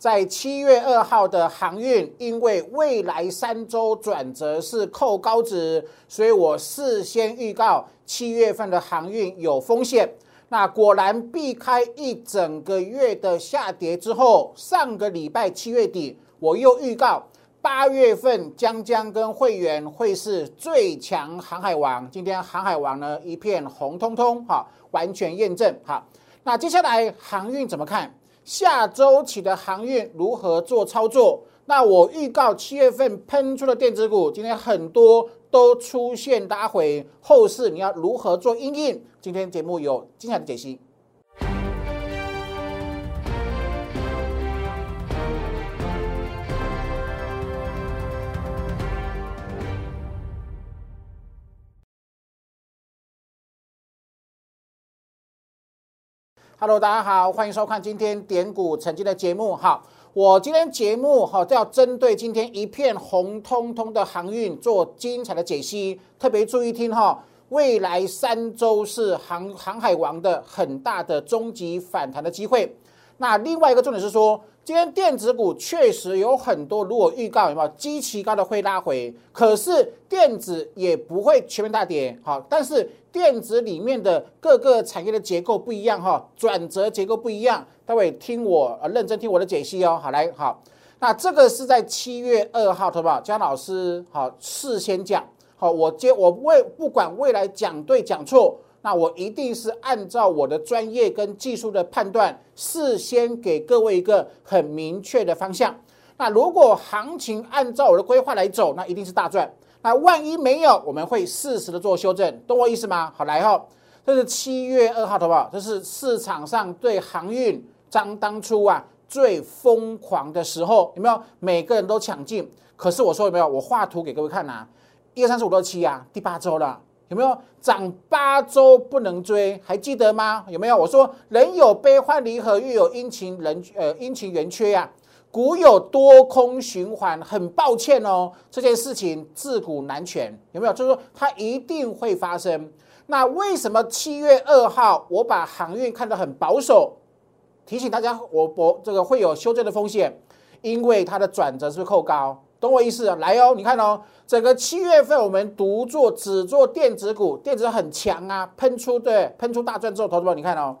在七月二号的航运，因为未来三周转折是扣高值，所以我事先预告七月份的航运有风险。那果然避开一整个月的下跌之后，上个礼拜七月底，我又预告八月份江江跟会员会是最强航海王。今天航海王呢一片红彤彤，哈，完全验证。好，那接下来航运怎么看？下周起的航运如何做操作？那我预告七月份喷出的电子股，今天很多都出现拉回，后市你要如何做应应？今天节目有精彩的解析。Hello，大家好，欢迎收看今天点股曾经的节目。好，我今天节目哈要针对今天一片红彤彤的航运做精彩的解析，特别注意听哈。未来三周是航航海王的很大的终极反弹的机会。那另外一个重点是说。今天电子股确实有很多，如果预告有没有极其高的会拉回，可是电子也不会全面大跌。好，但是电子里面的各个产业的结构不一样哈，转折结构不一样。待会听我呃认真听我的解析哦。好，来好，那这个是在七月二号，好不好？姜老师好事先讲好，我接我未不管未来讲对讲错。那我一定是按照我的专业跟技术的判断，事先给各位一个很明确的方向。那如果行情按照我的规划来走，那一定是大赚。那万一没有，我们会适时的做修正，懂我意思吗？好，来哈，这是七月二号，好不好？这是市场上对航运当当初啊最疯狂的时候，有没有？每个人都抢进。可是我说有没有？我画图给各位看呐，一二三四五六七啊，第八周了。有没有涨八周不能追？还记得吗？有没有？我说人有悲欢离合，月有阴晴人呃阴晴圆缺呀，股有多空循环。很抱歉哦，这件事情自古难全。有没有？就是说它一定会发生。那为什么七月二号我把航运看得很保守？提醒大家，我我这个会有修正的风险，因为它的转折是扣高。懂我意思？来哦，你看哦，整个七月份我们独做只做电子股，电子很强啊，喷出对，喷出大赚之后，投资者你看哦，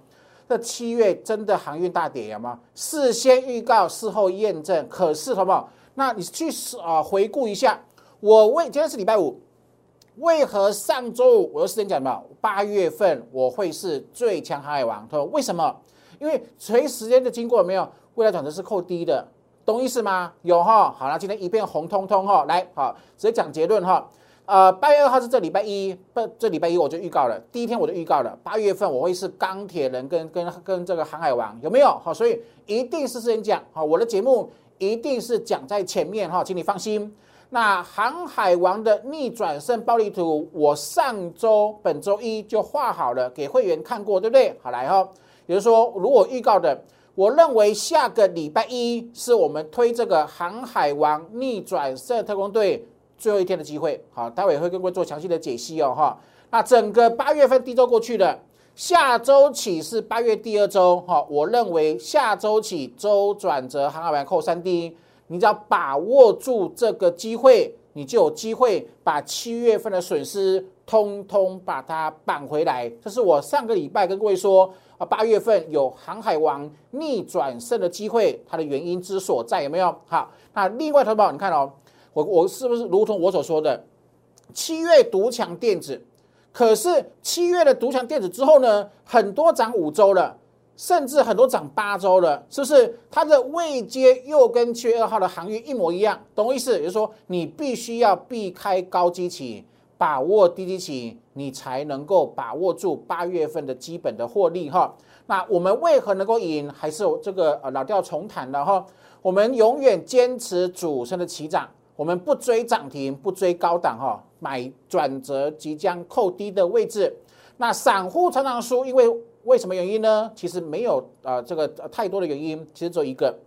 这七月真的航运大跌有吗？事先预告，事后验证，可是好不好？那你去啊回顾一下，我为今天是礼拜五，为何上周五我有时间讲嘛？八月份我会是最强航海王，他说为什么？因为随时间的经过没有，未来转折是扣低的。懂意思吗？有哈，好了，今天一片红彤彤哈，来好，直接讲结论哈。呃，八月二号是这礼拜一，不，这礼拜一我就预告了，第一天我就预告了，八月份我会是钢铁人跟跟跟这个航海王，有没有？好，所以一定是先讲好，我的节目一定是讲在前面哈，请你放心。那航海王的逆转胜暴力图，我上周本周一就画好了，给会员看过，对不对？好来哈，也就是说，如果预告的。我认为下个礼拜一是我们推这个航海王逆转胜特工队最后一天的机会。好，待会会跟各位做详细的解析哦，哈。那整个八月份第一周过去了，下周起是八月第二周，哈。我认为下周起周转折航海王扣三 D，你只要把握住这个机会，你就有机会把七月份的损失通通把它扳回来。这是我上个礼拜跟各位说。啊，八月份有航海王逆转胜的机会，它的原因之所在有没有？好，那另外投保，你看哦，我我是不是如同我所说的，七月独强电子，可是七月的独强电子之后呢，很多涨五周了，甚至很多涨八周了，是不是？它的位阶又跟七月二号的航运一模一样，懂我意思？也就是说，你必须要避开高基期。把握低基期，你才能够把握住八月份的基本的获利哈。那我们为何能够赢？还是这个呃老调重弹的哈。我们永远坚持主升的起涨，我们不追涨停，不追高档哈，买转折即将扣低的位置。那散户常常输，因为为什么原因呢？其实没有啊这个太多的原因，其实只有一个。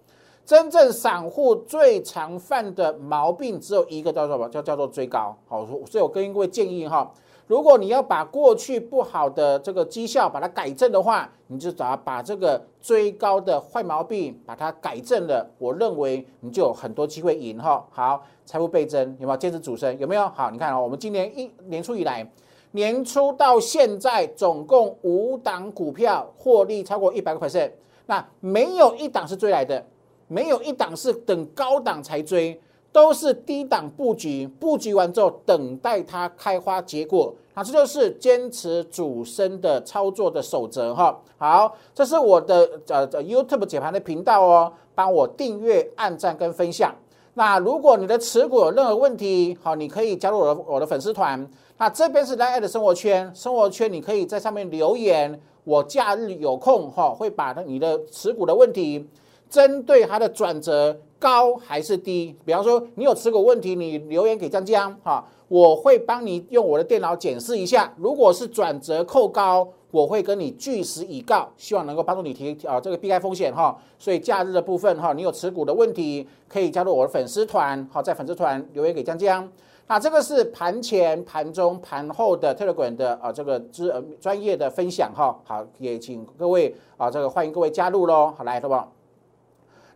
真正散户最常犯的毛病只有一个，叫做什么？叫叫做追高。好，所以我跟各位建议哈，如果你要把过去不好的这个绩效把它改正的话，你就找把这个追高的坏毛病把它改正了，我认为你就有很多机会赢哈。好，财富倍增有没有？坚持主升有没有？好，你看啊，我们今年一年初以来，年初到现在总共五档股票获利超过一百个 percent，那没有一档是追来的，没有一档是等高档才追。都是低档布局，布局完之后等待它开花结果，那这就是坚持主升的操作的守则哈。好，这是我的呃 YouTube 解盘的频道哦，帮我订阅、按赞跟分享。那如果你的持股有任何问题，好，你可以加入我的我的粉丝团。那这边是 Line 的生活圈，生活圈你可以在上面留言，我假日有空哈，会把你的持股的问题，针对它的转折。高还是低？比方说，你有持股问题，你留言给江江哈，我会帮你用我的电脑检视一下。如果是转折扣高，我会跟你据实以告，希望能够帮助你提啊这个避开风险哈。所以假日的部分哈，你有持股的问题，可以加入我的粉丝团，好，在粉丝团留言给江江。那这个是盘前、盘中、盘后的 Telegram 的啊这个知呃专业的分享哈。好，也请各位啊这个欢迎各位加入喽。好，来，好不好？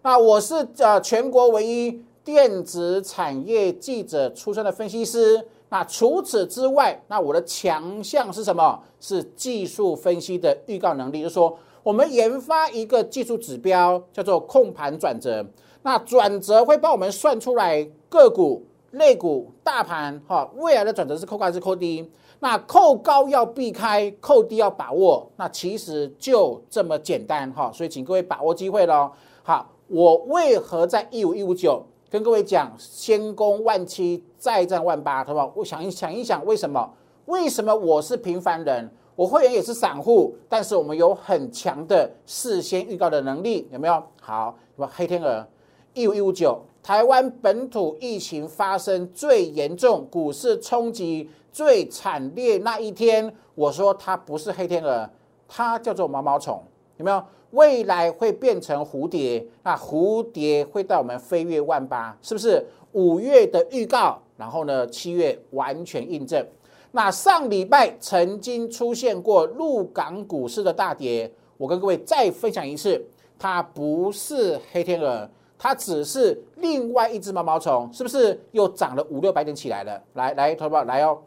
那我是呃全国唯一电子产业记者出身的分析师。那除此之外，那我的强项是什么？是技术分析的预告能力。就是说，我们研发一个技术指标，叫做控盘转折。那转折会帮我们算出来个股、类股、大盘哈未来的转折是扣高还是扣低？那扣高要避开，扣低要把握。那其实就这么简单哈。所以请各位把握机会喽。好。我为何在一五一五九跟各位讲先攻万七再战万八，好不好？我想一想一想，为什么？为什么我是平凡人？我会员也是散户，但是我们有很强的事先预告的能力，有没有？好，什么黑天鹅？一五一五九，台湾本土疫情发生最严重、股市冲击最惨烈那一天，我说它不是黑天鹅，它叫做毛毛虫，有没有？未来会变成蝴蝶，那蝴蝶会带我们飞越万八，是不是？五月的预告，然后呢，七月完全印证。那上礼拜曾经出现过陆港股市的大跌，我跟各位再分享一次，它不是黑天鹅，它只是另外一只毛毛虫，是不是？又涨了五六百点起来了。来来，投保来哦，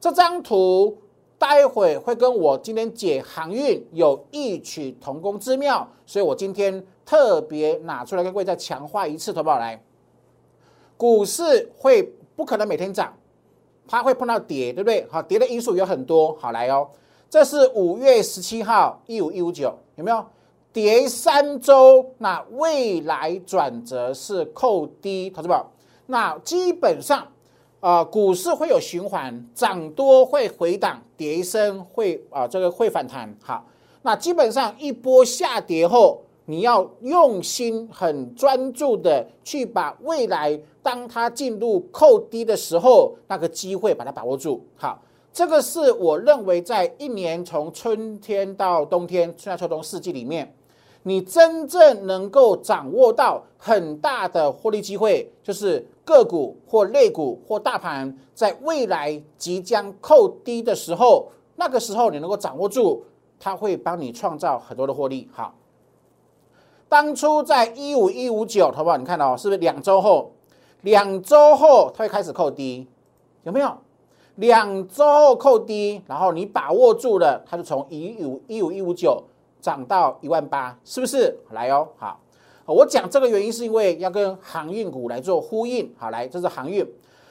这张图。待会会跟我今天解航运有异曲同工之妙，所以我今天特别拿出来跟各位再强化一次，投保？来，股市会不可能每天涨，它会碰到跌，对不对？好，跌的因素有很多，好来哦。这是五月十七号一五一五九，有没有跌三周？那未来转折是扣低，投资宝，那基本上。啊，股市会有循环，涨多会回档，跌升会啊，这个会反弹。好，那基本上一波下跌后，你要用心、很专注的去把未来当它进入扣低的时候，那个机会把它把握住。好，这个是我认为在一年从春天到冬天，春夏秋冬四季里面。你真正能够掌握到很大的获利机会，就是个股或类股或大盘在未来即将扣低的时候，那个时候你能够掌握住，它会帮你创造很多的获利。好，当初在一五一五九，好不好？你看到是不是两周后？两周后它会开始扣低，有没有？两周后扣低，然后你把握住了，它就从一五一五一五九。涨到一万八，是不是？来哦，好，我讲这个原因是因为要跟航运股来做呼应。好，来，这是航运，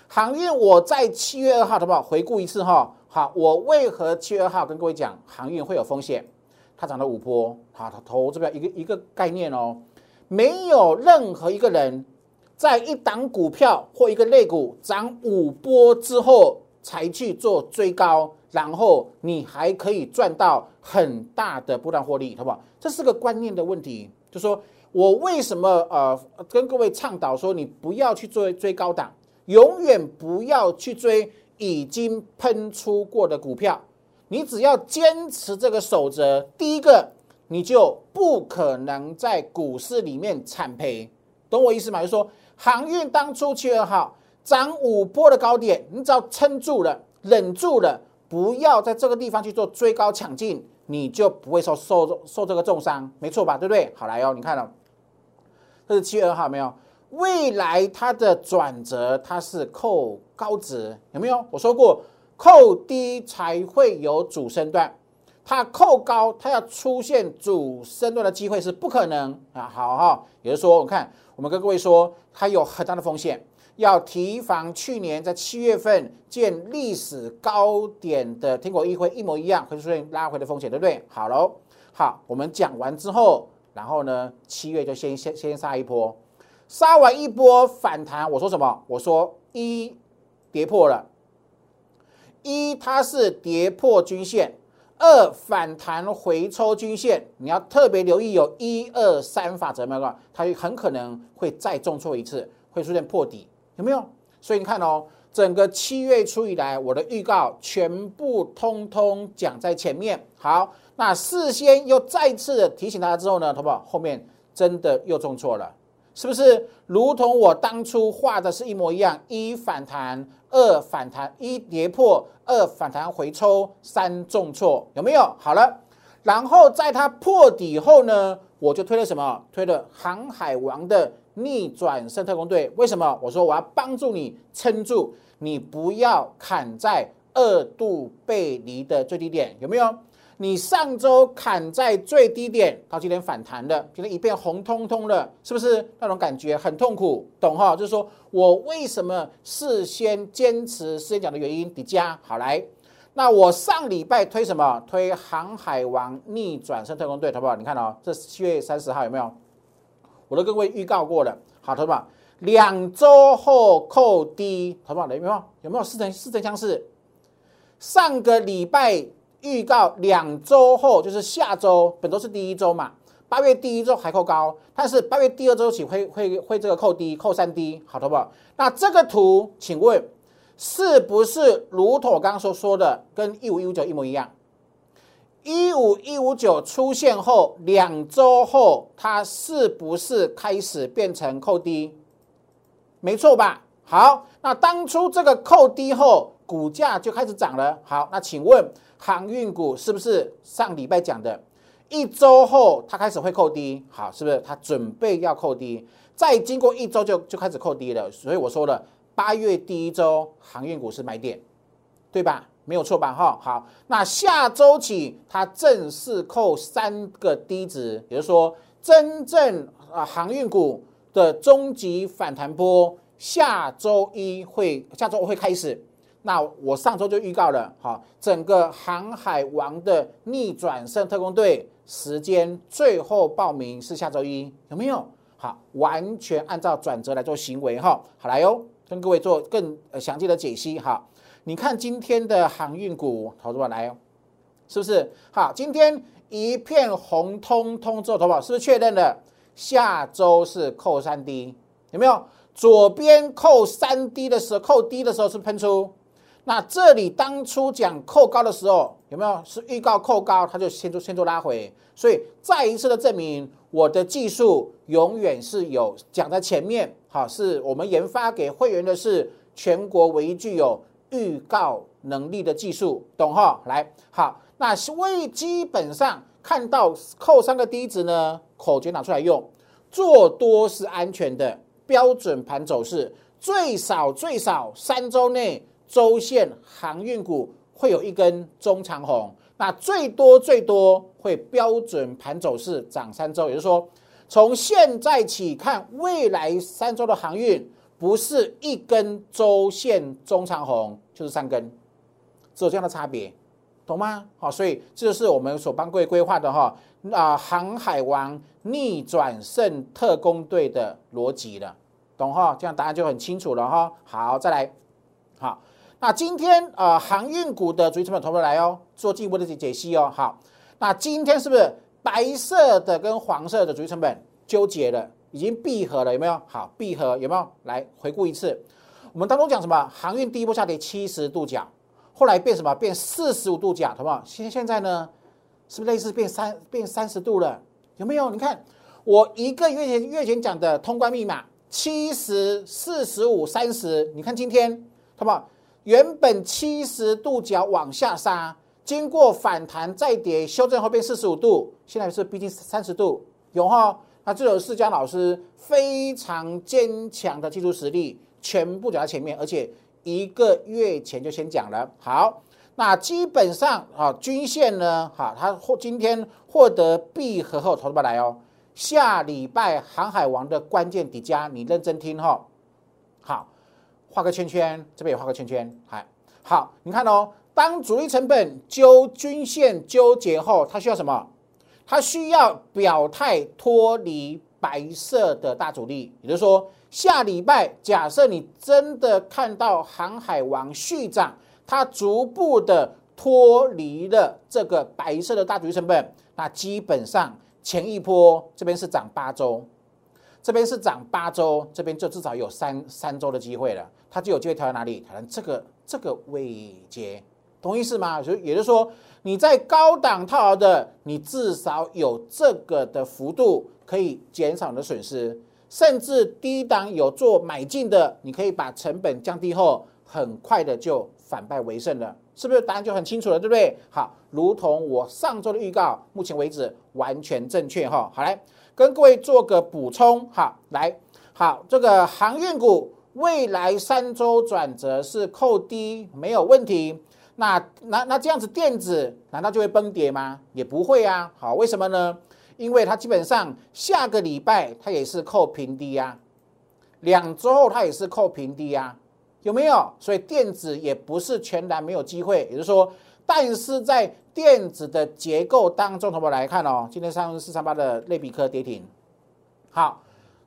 航运我在七月二号，好不好？回顾一次哈。好，我为何七月二号跟各位讲航运会有风险？它涨了五波，好，它投这边一个一个概念哦，没有任何一个人在一档股票或一个类股涨五波之后才去做追高。然后你还可以赚到很大的波段获利，好不好？这是个观念的问题。就说我为什么呃跟各位倡导说，你不要去追追高档，永远不要去追已经喷出过的股票。你只要坚持这个守则，第一个你就不可能在股市里面惨赔，懂我意思吗？就说航运当初七月二号涨五波的高点，你只要撑住了，忍住了。不要在这个地方去做追高抢进，你就不会受受受这个重伤，没错吧？对不对？好来哦，你看了，这是七月二号没有？未来它的转折它是扣高值，有没有？我说过，扣低才会有主升段，它扣高，它要出现主升段的机会是不可能啊。好哈，也就是说，我看我们跟各位说，它有很大的风险。要提防去年在七月份见历史高点的天国议会一模一样，会出现拉回的风险，对不对？好喽，好，我们讲完之后，然后呢，七月就先先先杀一波，杀完一波反弹，我说什么？我说一跌破了，一它是跌破均线，二反弹回抽均线，你要特别留意有一二三法则，没有？它很可能会再重挫一次，会出现破底。有没有？所以你看哦，整个七月初以来，我的预告全部通通讲在前面。好，那事先又再次提醒大家之后呢，好不好？后面真的又中错了，是不是？如同我当初画的是一模一样：一反弹，二反弹，一跌破，二反弹回抽，三重挫，有没有？好了，然后在它破底后呢，我就推了什么？推了航海王的。逆转胜特工队，为什么？我说我要帮助你撑住，你不要砍在二度背离的最低点，有没有？你上周砍在最低点，到今天反弹了，今天一片红彤彤的，是不是那种感觉很痛苦？懂哈？就是说我为什么事先坚持事先讲的原因。底加好来，那我上礼拜推什么？推航海王逆转胜特工队，好不好？你看哦，这七月三十号有没有？我都各位预告过了，好，同学们，两周后扣低，同学们，有没有？有没有似曾似曾相识？上个礼拜预告两周后，就是下周，本周是第一周嘛？八月第一周还扣高，但是八月第二周起会会会这个扣低，扣三低，好，同学们，那这个图，请问是不是如同我刚刚所说的，跟一五一五九一模一样？一五一五九出现后两周后，它是不是开始变成扣低？没错吧？好，那当初这个扣低后，股价就开始涨了。好，那请问航运股是不是上礼拜讲的？一周后它开始会扣低，好，是不是它准备要扣低？再经过一周就就开始扣低了。所以我说了，八月第一周航运股是买点，对吧？没有错吧？哈，好，那下周起它正式扣三个低值，也就是说，真正啊航运股的终极反弹波，下周一会下周会开始。那我上周就预告了，哈，整个航海王的逆转胜特工队时间最后报名是下周一，有没有？好，完全按照转折来做行为，哈，好来哟，跟各位做更详细的解析，哈。你看今天的航运股，投资者来哦，是不是？好，今天一片红通通之后，投保是不是确认了？下周是扣三 D，有没有？左边扣三 D 的时候，扣低的时候是喷出。那这里当初讲扣高的时候，有没有是预告扣高，它就先做先做拉回？所以再一次的证明，我的技术永远是有讲在前面。好，是我们研发给会员的是全国唯一具有。预告能力的技术，懂哈？来，好，那为基本上看到扣三个低值呢，口诀拿出来用，做多是安全的，标准盘走势最少最少三周内周线航运股会有一根中长红，那最多最多会标准盘走势涨三周，也就是说，从现在起看未来三周的航运。不是一根周线中长红，就是三根，只有这样的差别，懂吗？好，所以这就是我们所帮各位规划的哈啊航海王逆转胜特工队的逻辑了，懂哈？这样答案就很清楚了哈。好，再来，好，那今天啊航运股的主力成本投入来哦，做进一步的解解析哦。好，那今天是不是白色的跟黄色的主力成本纠结了？已经闭合了，有没有？好，闭合有没有？来回顾一次，我们当中讲什么？航运第一波下跌七十度角，后来变什么？变四十五度角，好不好？现现在呢，是不是类似变三变三十度了？有没有？你看我一个月前月前讲的通关密码七十四十五三十，你看今天好不好？原本七十度角往下杀，经过反弹再跌，修正后变四十五度，现在是逼近三十度，有哈？那这有四江老师非常坚强的技术实力，全部讲在前面，而且一个月前就先讲了。好，那基本上啊，均线呢，哈，它获今天获得闭合后，投资不来哦。下礼拜航海王的关键底价，你认真听哈。好。画个圈圈，这边也画个圈圈。嗨，好，你看哦，当主力成本纠均线纠结后，它需要什么？它需要表态脱离白色的大主力。也就是说，下礼拜假设你真的看到航海王续涨，它逐步的脱离了这个白色的大主力成本，那基本上前一波这边是涨八周。这边是涨八周，这边就至少有三三周的机会了，它就有机会调到哪里？调到这个这个位阶，懂意思吗？所以也就是说，你在高档套牢的，你至少有这个的幅度可以减少你的损失，甚至低档有做买进的，你可以把成本降低后，很快的就反败为胜了，是不是？答案就很清楚了，对不对？好，如同我上周的预告，目前为止完全正确哈。好来。跟各位做个补充，好，来，好，这个航运股未来三周转折是扣低没有问题，那那那这样子电子难道就会崩跌吗？也不会啊，好，为什么呢？因为它基本上下个礼拜它也是扣平低呀，两周后它也是扣平低呀，有没有？所以电子也不是全然没有机会，也就是说。但是在电子的结构当中，同学们来看哦，今天三四三八的类比科跌停，好，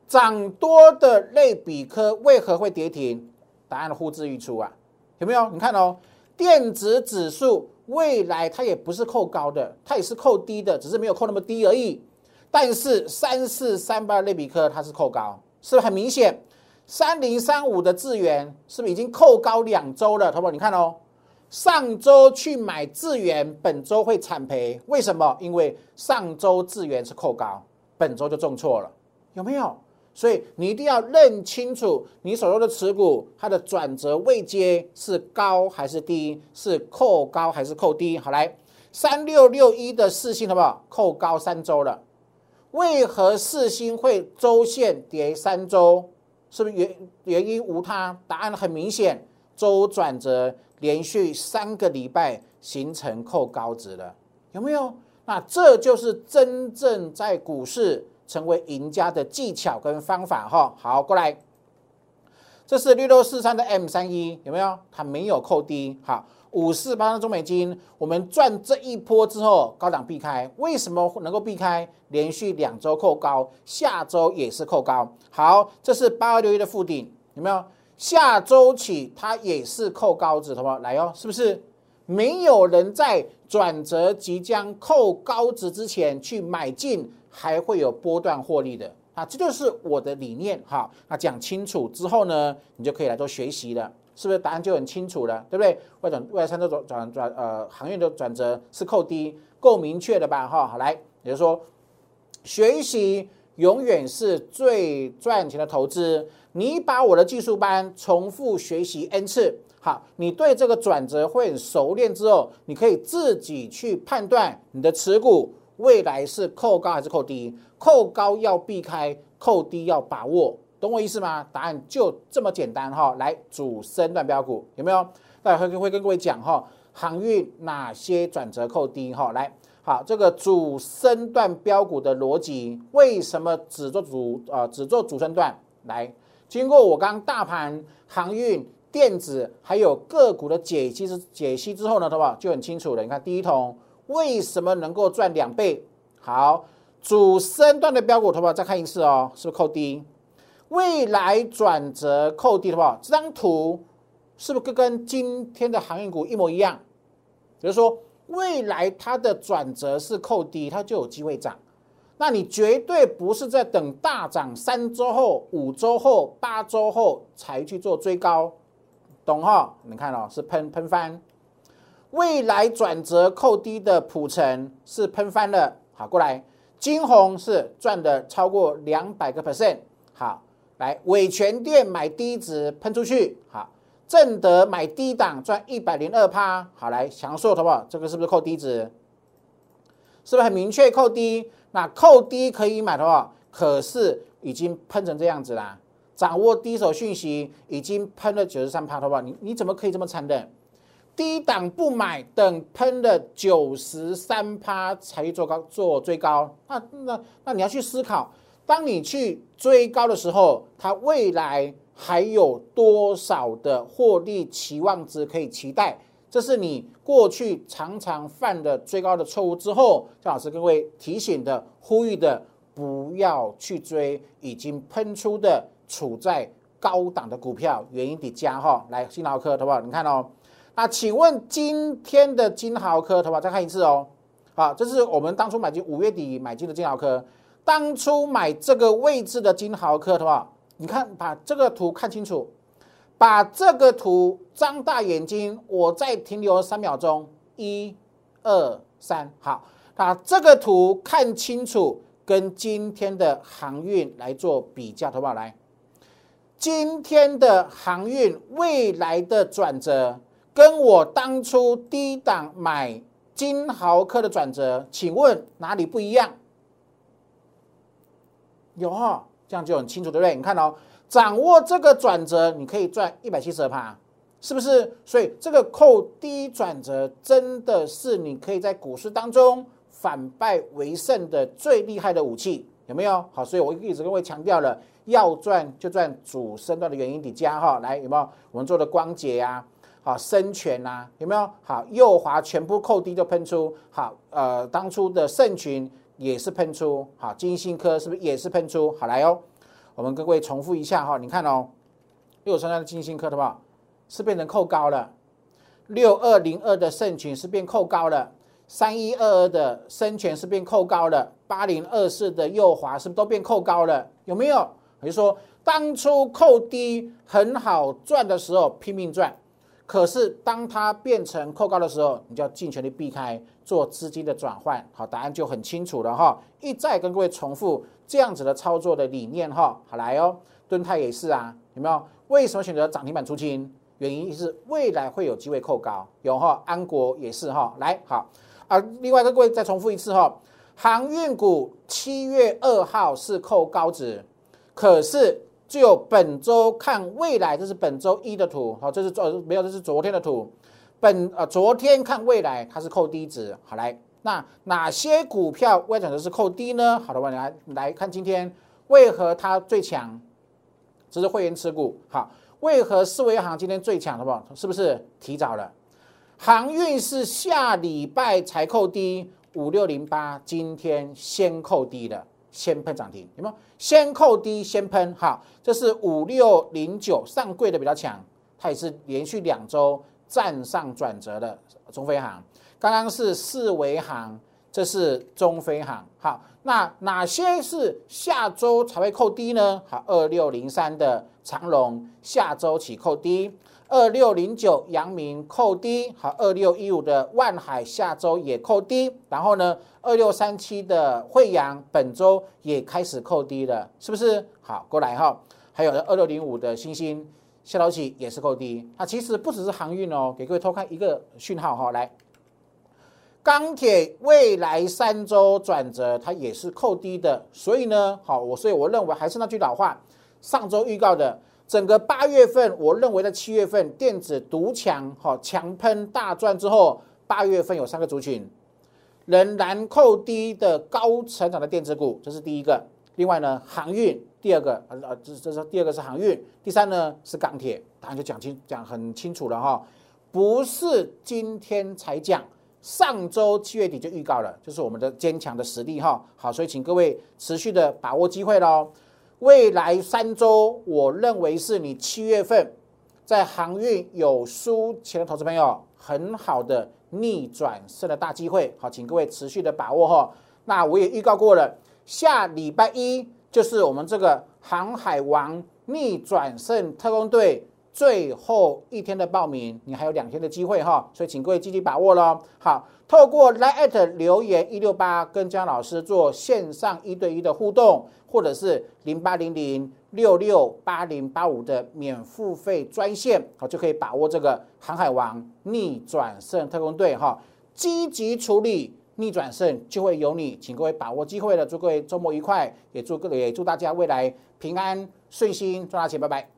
涨多的类比科为何会跌停？答案呼之欲出啊，有没有？你看哦，电子指数未来它也不是扣高的，它也是扣低的，只是没有扣那么低而已。但是三四三八类比科它是扣高，是不是很明显？三零三五的智源是不是已经扣高两周了？淘宝，你看哦。上周去买智源，本周会惨赔，为什么？因为上周智源是扣高，本周就重错了，有没有？所以你一定要认清楚你手中的持股，它的转折位阶是高还是低，是扣高还是扣低。好，来三六六一的四星，好不好？扣高三周了，为何四星会周线跌三周？是不是原原因无他？答案很明显，周转折。连续三个礼拜形成扣高值了，有没有？那这就是真正在股市成为赢家的技巧跟方法哈。好，过来，这是绿豆四三的 M 三一，有没有？它没有扣低。好，五四八的中美金，我们赚这一波之后高档避开，为什么能够避开？连续两周扣高，下周也是扣高。好，这是八二六一的附顶，有没有？下周起，它也是扣高值，好不好？来哦，是不是？没有人在转折即将扣高值之前去买进，还会有波段获利的啊！这就是我的理念哈。那讲清楚之后呢，你就可以来做学习了，是不是？答案就很清楚了，对不对？外转外三周转转转呃，行业的转折是扣低，够明确的吧？哈，好来，也就是说，学习永远是最赚钱的投资。你把我的技术班重复学习 n 次，好，你对这个转折会很熟练之后，你可以自己去判断你的持股未来是扣高还是扣低，扣高要避开，扣低要把握，懂我意思吗？答案就这么简单哈。来，主升段标股有没有？待会会跟各位讲哈，航运哪些转折扣低哈？来，好，这个主升段标股的逻辑，为什么只做主啊？只做主升段来？经过我刚大盘、航运、电子还有个股的解析之解析之后呢，好不好？就很清楚了。你看第一桶为什么能够赚两倍？好，主升段的标股，好不好？再看一次哦，是不是扣低？未来转折扣低，好不好？这张图是不是跟跟今天的航运股一模一样？比如说未来它的转折是扣低，它就有机会涨。那你绝对不是在等大涨三周后、五周后、八周后才去做追高，懂哈？你看哦，是喷喷翻，未来转折扣低的普成是喷翻了。好，过来，金红是赚的超过两百个 percent。好，来伟全店买低值喷出去。好，正德买低档赚一百零二趴，好来享受，好不好？这个是不是扣低值？是不是很明确扣低？那扣低可以买的话，可是已经喷成这样子啦。掌握第一手讯息，已经喷了九十三趴，好不好？你你怎么可以这么残忍？低档不买，等喷了九十三趴才去做高做追高，那那那你要去思考，当你去追高的时候，它未来。还有多少的获利期望值可以期待？这是你过去常常犯的最高的错误。之后，张老师各位提醒的、呼吁的，不要去追已经喷出的、处在高档的股票，原因的加哈。来，新老客，好不好？你看哦，那请问今天的金豪科，好不好？再看一次哦。好，这是我们当初买进五月底买进的金豪科，当初买这个位置的金豪科，好不好？你看，把这个图看清楚，把这个图张大眼睛，我再停留三秒钟，一、二、三，好，把这个图看清楚，跟今天的航运来做比较，好不好？来，今天的航运未来的转折，跟我当初低档买金豪科的转折，请问哪里不一样？有哈？这样就很清楚，对不对？你看哦，掌握这个转折，你可以赚一百七十二趴，是不是？所以这个扣低转折真的是你可以在股市当中反败为胜的最厉害的武器，有没有？好，所以我一直跟各位强调了，要赚就赚主升段的原因底加哈，来有没有？我们做的光洁呀，好深全呐，有没有？好右滑全部扣低就喷出，好呃当初的圣群。也是喷出，好，金星科是不是也是喷出？好来哦，我们各位重复一下哈，你看哦，六三三的金星科，好不好？是变成扣高了。六二零二的圣群是变扣高了，三一二二的深全是变扣高了，八零二四的右滑是不是都变扣高了？有没有？也就是说，当初扣低很好赚的时候拼命赚。可是，当它变成扣高的时候，你就要尽全力避开做资金的转换。好，答案就很清楚了哈。一再跟各位重复这样子的操作的理念哈。好来哦，敦泰也是啊，有没有？为什么选择涨停板出清？原因是未来会有机会扣高，有哈。安国也是哈。来好啊，另外跟各位再重复一次哈。航运股七月二号是扣高值，可是。就本周看未来，这是本周一的图，好，这是昨没有，这是昨天的图。本呃，昨天看未来，它是扣低值。好来，那哪些股票未转折是扣低呢？好的，我们来来看今天为何它最强？这是会员持股。好，为何四维行今天最强？好不好？是不是提早了？航运是下礼拜才扣低，五六零八今天先扣低的。先喷涨停，有没有？先扣低，先喷，好，这是五六零九上柜的比较强，它也是连续两周站上转折的中飞航。刚刚是四维航，这是中飞航。好，那哪些是下周才会扣低呢？好，二六零三的长龙下周起扣低。二六零九阳明扣低，好，二六一五的万海下周也扣低，然后呢，二六三七的惠阳本周也开始扣低了，是不是？好，过来哈，还有二六零五的星星下周起也是扣低，那其实不只是航运哦，给各位偷看一个讯号哈，来，钢铁未来三周转折它也是扣低的，所以呢，好，我所以我认为还是那句老话，上周预告的。整个八月份，我认为在七月份电子独强，哈强喷大赚之后，八月份有三个族群仍然扣低的高成长的电子股，这是第一个。另外呢，航运第二个，呃呃，这这是第二个是航运，第三呢是钢铁。答案就讲清讲很清楚了哈，不是今天才讲，上周七月底就预告了，就是我们的坚强的实力哈。好，所以请各位持续的把握机会喽。未来三周，我认为是你七月份在航运有输钱的投资朋友很好的逆转胜的大机会。好，请各位持续的把握哈。那我也预告过了，下礼拜一就是我们这个航海王逆转胜特工队最后一天的报名，你还有两天的机会哈，所以请各位积极把握喽。好，透过 Line 留言一六八跟江老师做线上一对一的互动。或者是零八零零六六八零八五的免付费专线，好就可以把握这个航海王逆转胜特工队哈，积极处理逆转胜就会有你，请各位把握机会了，祝各位周末愉快，也祝各位也祝大家未来平安顺心赚大钱，拜拜。